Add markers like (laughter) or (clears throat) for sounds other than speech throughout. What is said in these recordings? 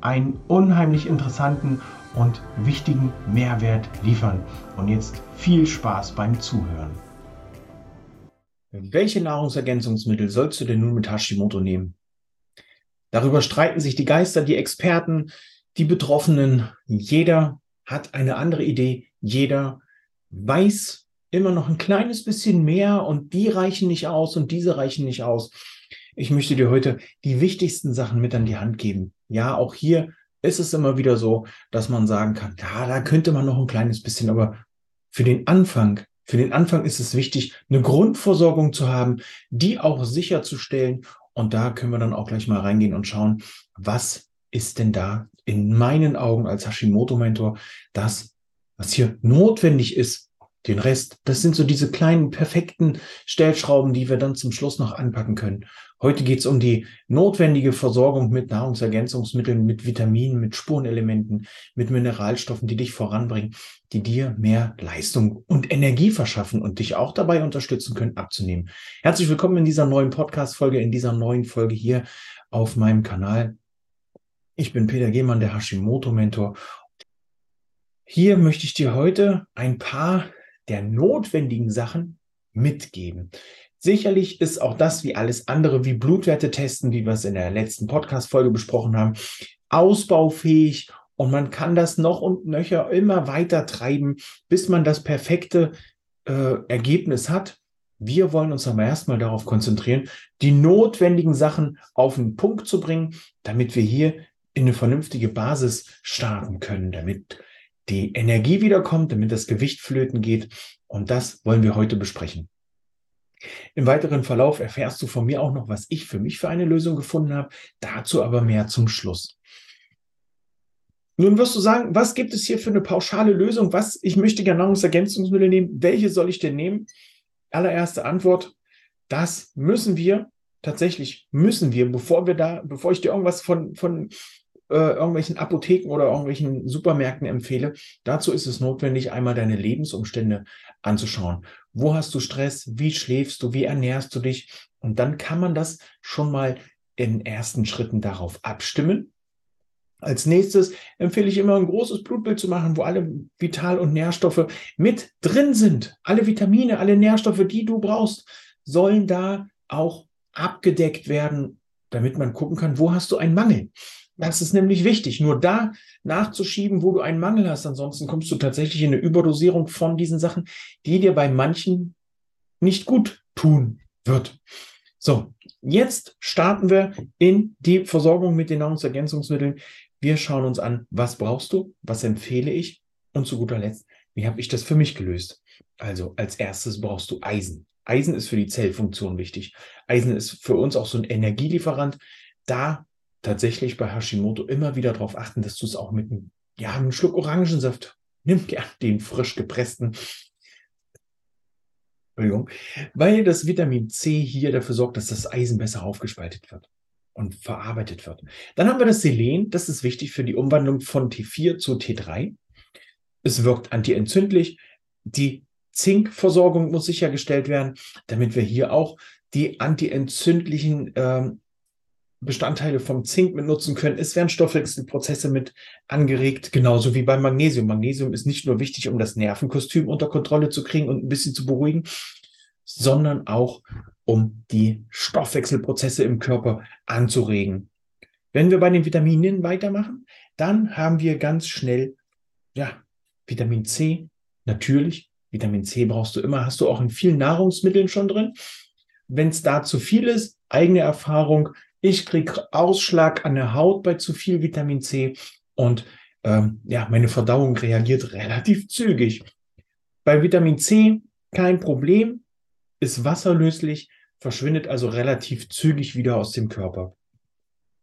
einen unheimlich interessanten und wichtigen Mehrwert liefern. Und jetzt viel Spaß beim Zuhören. Welche Nahrungsergänzungsmittel sollst du denn nun mit Hashimoto nehmen? Darüber streiten sich die Geister, die Experten, die Betroffenen. Jeder hat eine andere Idee. Jeder weiß immer noch ein kleines bisschen mehr und die reichen nicht aus und diese reichen nicht aus. Ich möchte dir heute die wichtigsten Sachen mit an die Hand geben. Ja, auch hier ist es immer wieder so, dass man sagen kann, ja, da könnte man noch ein kleines bisschen, aber für den Anfang, für den Anfang ist es wichtig, eine Grundversorgung zu haben, die auch sicherzustellen. Und da können wir dann auch gleich mal reingehen und schauen, was ist denn da in meinen Augen als Hashimoto-Mentor das, was hier notwendig ist, den Rest, das sind so diese kleinen perfekten Stellschrauben, die wir dann zum Schluss noch anpacken können. Heute geht es um die notwendige Versorgung mit Nahrungsergänzungsmitteln, mit Vitaminen, mit Spurenelementen, mit Mineralstoffen, die dich voranbringen, die dir mehr Leistung und Energie verschaffen und dich auch dabei unterstützen können, abzunehmen. Herzlich willkommen in dieser neuen Podcast-Folge, in dieser neuen Folge hier auf meinem Kanal. Ich bin Peter Gehmann, der Hashimoto-Mentor. Hier möchte ich dir heute ein paar der notwendigen Sachen mitgeben. Sicherlich ist auch das wie alles andere, wie Blutwerte testen, wie wir es in der letzten Podcast-Folge besprochen haben, ausbaufähig und man kann das noch und nöcher immer weiter treiben, bis man das perfekte äh, Ergebnis hat. Wir wollen uns aber erstmal darauf konzentrieren, die notwendigen Sachen auf den Punkt zu bringen, damit wir hier in eine vernünftige Basis starten können, damit die Energie wiederkommt, damit das Gewicht flöten geht. Und das wollen wir heute besprechen. Im weiteren Verlauf erfährst du von mir auch noch, was ich für mich für eine Lösung gefunden habe. Dazu aber mehr zum Schluss. Nun wirst du sagen, was gibt es hier für eine pauschale Lösung? Was, ich möchte gerne Nahrungsergänzungsmittel nehmen. Welche soll ich denn nehmen? Allererste Antwort. Das müssen wir, tatsächlich müssen wir, bevor wir da, bevor ich dir irgendwas von, von äh, irgendwelchen Apotheken oder irgendwelchen Supermärkten empfehle. Dazu ist es notwendig, einmal deine Lebensumstände anzuschauen. Wo hast du Stress? Wie schläfst du? Wie ernährst du dich? Und dann kann man das schon mal in ersten Schritten darauf abstimmen. Als nächstes empfehle ich immer ein großes Blutbild zu machen, wo alle Vital- und Nährstoffe mit drin sind. Alle Vitamine, alle Nährstoffe, die du brauchst, sollen da auch abgedeckt werden, damit man gucken kann, wo hast du einen Mangel. Das ist nämlich wichtig, nur da nachzuschieben, wo du einen Mangel hast. Ansonsten kommst du tatsächlich in eine Überdosierung von diesen Sachen, die dir bei manchen nicht gut tun wird. So, jetzt starten wir in die Versorgung mit den Nahrungsergänzungsmitteln. Wir schauen uns an, was brauchst du, was empfehle ich und zu guter Letzt, wie habe ich das für mich gelöst? Also als erstes brauchst du Eisen. Eisen ist für die Zellfunktion wichtig. Eisen ist für uns auch so ein Energielieferant. Da tatsächlich bei Hashimoto immer wieder darauf achten, dass du es auch mit einem, ja, einem Schluck Orangensaft, nimm gern den frisch gepressten, Entschuldigung, weil das Vitamin C hier dafür sorgt, dass das Eisen besser aufgespaltet wird und verarbeitet wird. Dann haben wir das Selen, das ist wichtig für die Umwandlung von T4 zu T3. Es wirkt antientzündlich. Die Zinkversorgung muss sichergestellt werden, damit wir hier auch die antientzündlichen ähm, Bestandteile vom Zink mit nutzen können. Es werden Stoffwechselprozesse mit angeregt, genauso wie beim Magnesium. Magnesium ist nicht nur wichtig, um das Nervenkostüm unter Kontrolle zu kriegen und ein bisschen zu beruhigen, sondern auch, um die Stoffwechselprozesse im Körper anzuregen. Wenn wir bei den Vitaminen weitermachen, dann haben wir ganz schnell, ja, Vitamin C, natürlich. Vitamin C brauchst du immer, hast du auch in vielen Nahrungsmitteln schon drin. Wenn es da zu viel ist, eigene Erfahrung, ich kriege Ausschlag an der Haut bei zu viel Vitamin C und ähm, ja, meine Verdauung reagiert relativ zügig. Bei Vitamin C kein Problem, ist wasserlöslich, verschwindet also relativ zügig wieder aus dem Körper.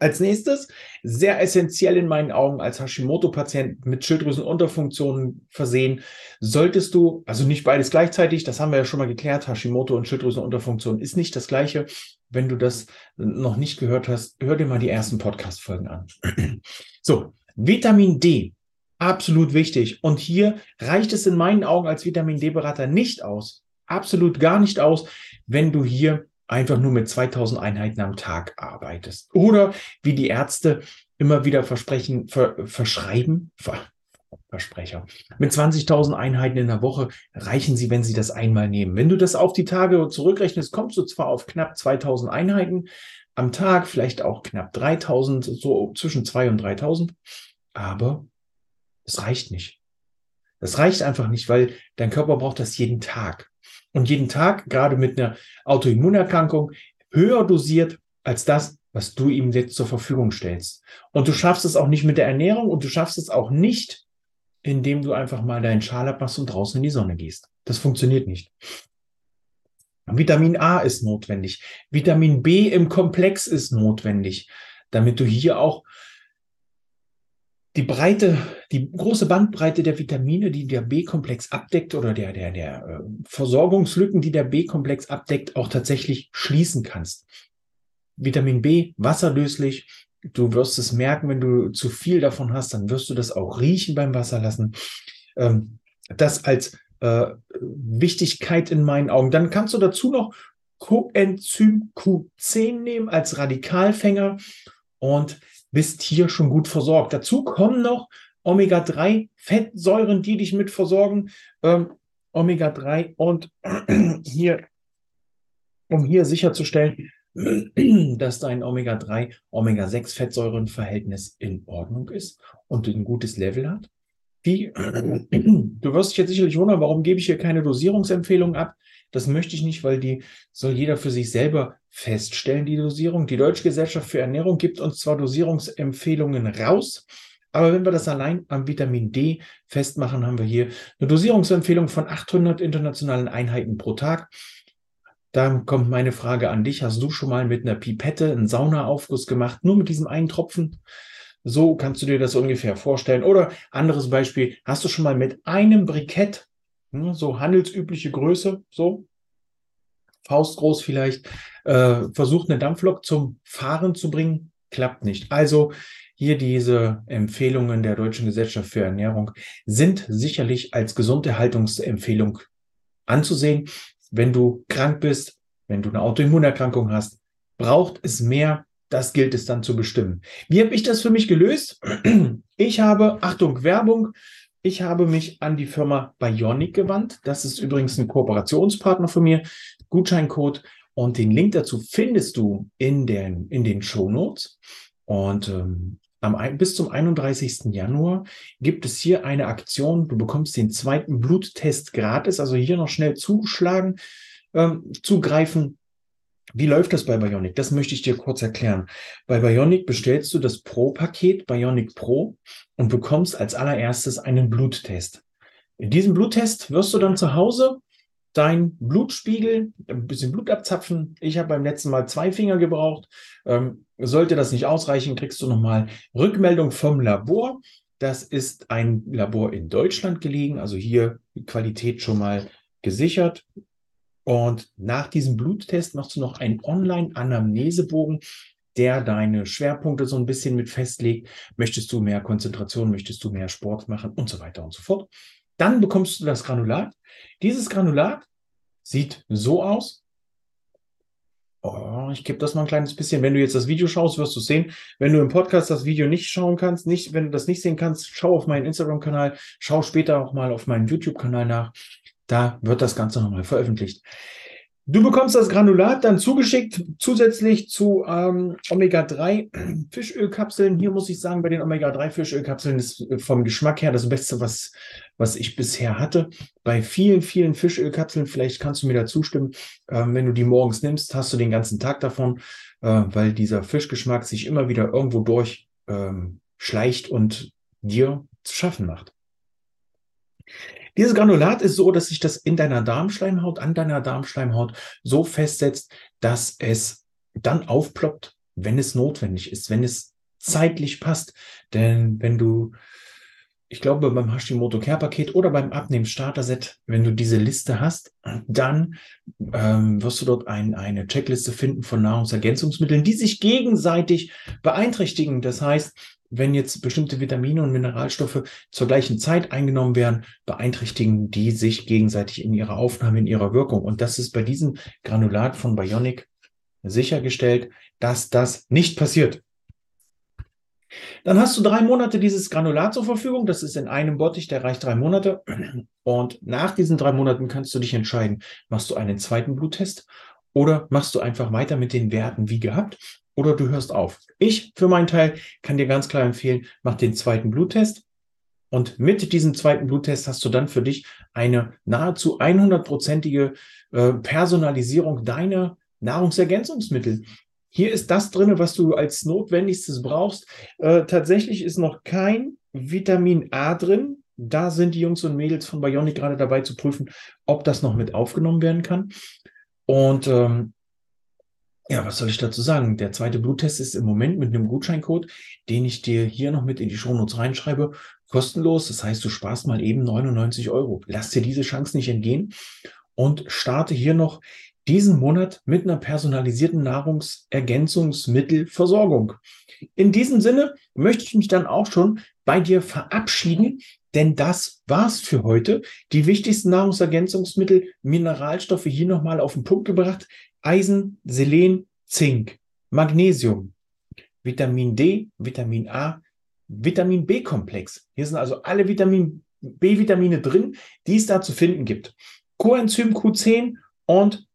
Als nächstes, sehr essentiell in meinen Augen als Hashimoto-Patient mit Schilddrüsenunterfunktionen versehen, solltest du, also nicht beides gleichzeitig, das haben wir ja schon mal geklärt, Hashimoto und Schilddrüsenunterfunktion ist nicht das gleiche. Wenn du das noch nicht gehört hast, hör dir mal die ersten Podcast-Folgen an. (clears throat) So, Vitamin D, absolut wichtig. Und hier reicht es in meinen Augen als Vitamin D-Berater nicht aus, absolut gar nicht aus, wenn du hier einfach nur mit 2000 Einheiten am Tag arbeitest. Oder wie die Ärzte immer wieder versprechen, ver, verschreiben, ver, Versprecher. Mit 20.000 Einheiten in der Woche reichen sie, wenn sie das einmal nehmen. Wenn du das auf die Tage zurückrechnest, kommst du zwar auf knapp 2.000 Einheiten am Tag, vielleicht auch knapp 3.000, so zwischen 2 und 3.000, aber es reicht nicht. Das reicht einfach nicht, weil dein Körper braucht das jeden Tag und jeden Tag, gerade mit einer Autoimmunerkrankung, höher dosiert als das, was du ihm jetzt zur Verfügung stellst. Und du schaffst es auch nicht mit der Ernährung und du schaffst es auch nicht, indem du einfach mal deinen Schal abmachst und draußen in die Sonne gehst. Das funktioniert nicht. Vitamin A ist notwendig. Vitamin B im Komplex ist notwendig, damit du hier auch die Breite, die große Bandbreite der Vitamine, die der B-Komplex abdeckt oder der, der, der äh, Versorgungslücken, die der B-Komplex abdeckt, auch tatsächlich schließen kannst. Vitamin B, wasserlöslich. Du wirst es merken, wenn du zu viel davon hast, dann wirst du das auch riechen beim Wasserlassen. Ähm, das als äh, Wichtigkeit in meinen Augen. Dann kannst du dazu noch Coenzym Q10 nehmen als Radikalfänger und bist hier schon gut versorgt. Dazu kommen noch Omega-3-Fettsäuren, die dich mit versorgen. Ähm, Omega-3 und (clears throat) hier, um hier sicherzustellen, (clears throat) dass dein Omega-3, Omega-6-Fettsäurenverhältnis in Ordnung ist und ein gutes Level hat. Die, (clears throat) du wirst dich jetzt sicherlich wundern, warum gebe ich hier keine Dosierungsempfehlung ab? Das möchte ich nicht, weil die soll jeder für sich selber feststellen, die Dosierung. Die Deutsche Gesellschaft für Ernährung gibt uns zwar Dosierungsempfehlungen raus, aber wenn wir das allein am Vitamin D festmachen, haben wir hier eine Dosierungsempfehlung von 800 internationalen Einheiten pro Tag. Da kommt meine Frage an dich. Hast du schon mal mit einer Pipette einen Saunaaufguss gemacht, nur mit diesem einen Tropfen? So kannst du dir das ungefähr vorstellen. Oder anderes Beispiel, hast du schon mal mit einem Brikett hm, so handelsübliche Größe, so faustgroß vielleicht, äh, versucht eine Dampflok zum Fahren zu bringen, klappt nicht. Also hier diese Empfehlungen der Deutschen Gesellschaft für Ernährung sind sicherlich als Gesunderhaltungsempfehlung anzusehen. Wenn du krank bist, wenn du eine Autoimmunerkrankung hast, braucht es mehr. Das gilt es dann zu bestimmen. Wie habe ich das für mich gelöst? (clears throat) Ich habe, Achtung, Werbung, ich habe mich an die Firma Bionic gewandt. Das ist übrigens ein Kooperationspartner von mir. Gutscheincode und den Link dazu findest du in den, in den Show Notes. Und ähm, am, bis zum 31. Januar gibt es hier eine Aktion. Du bekommst den zweiten Bluttest gratis. Also hier noch schnell zuschlagen, ähm, zugreifen. Wie läuft das bei Bionic? Das möchte ich dir kurz erklären. Bei Bionic bestellst du das Pro-Paket Bionic Pro und bekommst als allererstes einen Bluttest. In diesem Bluttest wirst du dann zu Hause dein Blutspiegel, ein bisschen Blut abzapfen. Ich habe beim letzten Mal zwei Finger gebraucht. Ähm, sollte das nicht ausreichen, kriegst du nochmal Rückmeldung vom Labor. Das ist ein Labor in Deutschland gelegen, also hier Qualität schon mal gesichert. Und nach diesem Bluttest machst du noch einen Online-Anamnesebogen, der deine Schwerpunkte so ein bisschen mit festlegt. Möchtest du mehr Konzentration, möchtest du mehr Sport machen und so weiter und so fort. Dann bekommst du das Granulat. Dieses Granulat sieht so aus. Oh, ich gebe das mal ein kleines bisschen. Wenn du jetzt das Video schaust, wirst du sehen. Wenn du im Podcast das Video nicht schauen kannst, nicht, wenn du das nicht sehen kannst, schau auf meinen Instagram-Kanal, schau später auch mal auf meinen YouTube-Kanal nach. Da wird das Ganze nochmal veröffentlicht. Du bekommst das Granulat dann zugeschickt, zusätzlich zu ähm, Omega-3 (clears throat) Fischölkapseln. Hier muss ich sagen, bei den Omega-3 Fischölkapseln ist äh, vom Geschmack her das Beste, was, was ich bisher hatte. Bei vielen, vielen Fischölkapseln, vielleicht kannst du mir da zustimmen, ähm, wenn du die morgens nimmst, hast du den ganzen Tag davon, äh, weil dieser Fischgeschmack sich immer wieder irgendwo durch ähm, schleicht und dir zu schaffen macht. Dieses Granulat ist so, dass sich das in deiner Darmschleimhaut, an deiner Darmschleimhaut so festsetzt, dass es dann aufploppt, wenn es notwendig ist, wenn es zeitlich passt. Denn wenn du ich glaube, beim Hashimoto Care Paket oder beim Abnehmen Starter Set, wenn du diese Liste hast, dann ähm, wirst du dort ein, eine Checkliste finden von Nahrungsergänzungsmitteln, die sich gegenseitig beeinträchtigen. Das heißt, wenn jetzt bestimmte Vitamine und Mineralstoffe zur gleichen Zeit eingenommen werden, beeinträchtigen die sich gegenseitig in ihrer Aufnahme, in ihrer Wirkung. Und das ist bei diesem Granulat von Bionic sichergestellt, dass das nicht passiert. Dann hast du drei Monate dieses Granulat zur Verfügung. Das ist in einem Bottich, der reicht drei Monate. Und nach diesen drei Monaten kannst du dich entscheiden, machst du einen zweiten Bluttest oder machst du einfach weiter mit den Werten wie gehabt oder du hörst auf. Ich für meinen Teil kann dir ganz klar empfehlen, mach den zweiten Bluttest. Und mit diesem zweiten Bluttest hast du dann für dich eine nahezu 100-prozentige äh, Personalisierung deiner Nahrungsergänzungsmittel. Hier ist das drin, was du als Notwendigstes brauchst. Äh, tatsächlich ist noch kein Vitamin A drin. Da sind die Jungs und Mädels von Bionic gerade dabei zu prüfen, ob das noch mit aufgenommen werden kann. Und ähm, ja, was soll ich dazu sagen? Der zweite Bluttest ist im Moment mit einem Gutscheincode, den ich dir hier noch mit in die Shownotes reinschreibe, kostenlos. Das heißt, du sparst mal eben 99 Euro. Lass dir diese Chance nicht entgehen und starte hier noch diesen Monat mit einer personalisierten Nahrungsergänzungsmittelversorgung. In diesem Sinne möchte ich mich dann auch schon bei dir verabschieden, denn das war's für heute. Die wichtigsten Nahrungsergänzungsmittel, Mineralstoffe hier nochmal auf den Punkt gebracht. Eisen, Selen, Zink, Magnesium, Vitamin D, Vitamin A, Vitamin B-Komplex. Hier sind also alle Vitamin B-Vitamine drin, die es da zu finden gibt. Coenzym Q10 und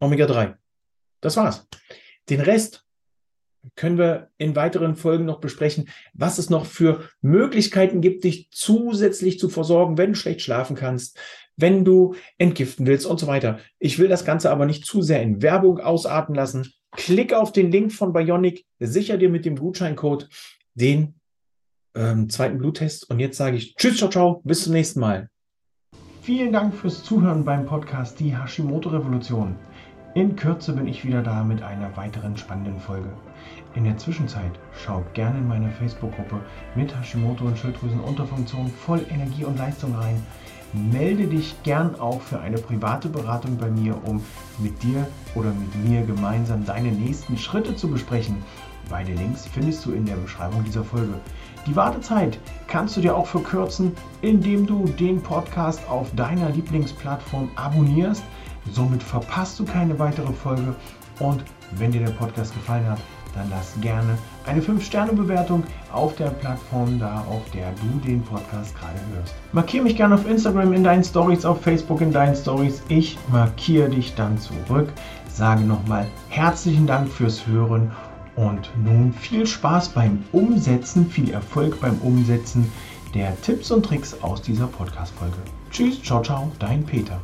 Omega-3. Das war's. Den Rest können wir in weiteren Folgen noch besprechen, was es noch für Möglichkeiten gibt, dich zusätzlich zu versorgen, wenn du schlecht schlafen kannst, wenn du entgiften willst und so weiter. Ich will das Ganze aber nicht zu sehr in Werbung ausarten lassen. Klick auf den Link von Bionic, sicher dir mit dem Gutscheincode den ähm, zweiten Bluttest. Und jetzt sage ich Tschüss, ciao, ciao, bis zum nächsten Mal. Vielen Dank fürs Zuhören beim Podcast Die Hashimoto Revolution. In Kürze bin ich wieder da mit einer weiteren spannenden Folge. In der Zwischenzeit schaut gerne in meine Facebook-Gruppe mit Hashimoto und Schilddrüsenunterfunktion voll Energie und Leistung rein. Melde dich gern auch für eine private Beratung bei mir, um mit dir oder mit mir gemeinsam deine nächsten Schritte zu besprechen. Beide Links findest du in der Beschreibung dieser Folge. Die Wartezeit kannst du dir auch verkürzen, indem du den Podcast auf deiner Lieblingsplattform abonnierst. Somit verpasst du keine weitere Folge. Und wenn dir der Podcast gefallen hat, dann lass gerne eine 5-Sterne-Bewertung auf der Plattform da, auf der du den Podcast gerade hörst. Markiere mich gerne auf Instagram in deinen Stories, auf Facebook in deinen Stories. Ich markiere dich dann zurück. Sage nochmal herzlichen Dank fürs Hören und nun viel Spaß beim Umsetzen, viel Erfolg beim Umsetzen der Tipps und Tricks aus dieser Podcast-Folge. Tschüss, ciao, ciao, dein Peter.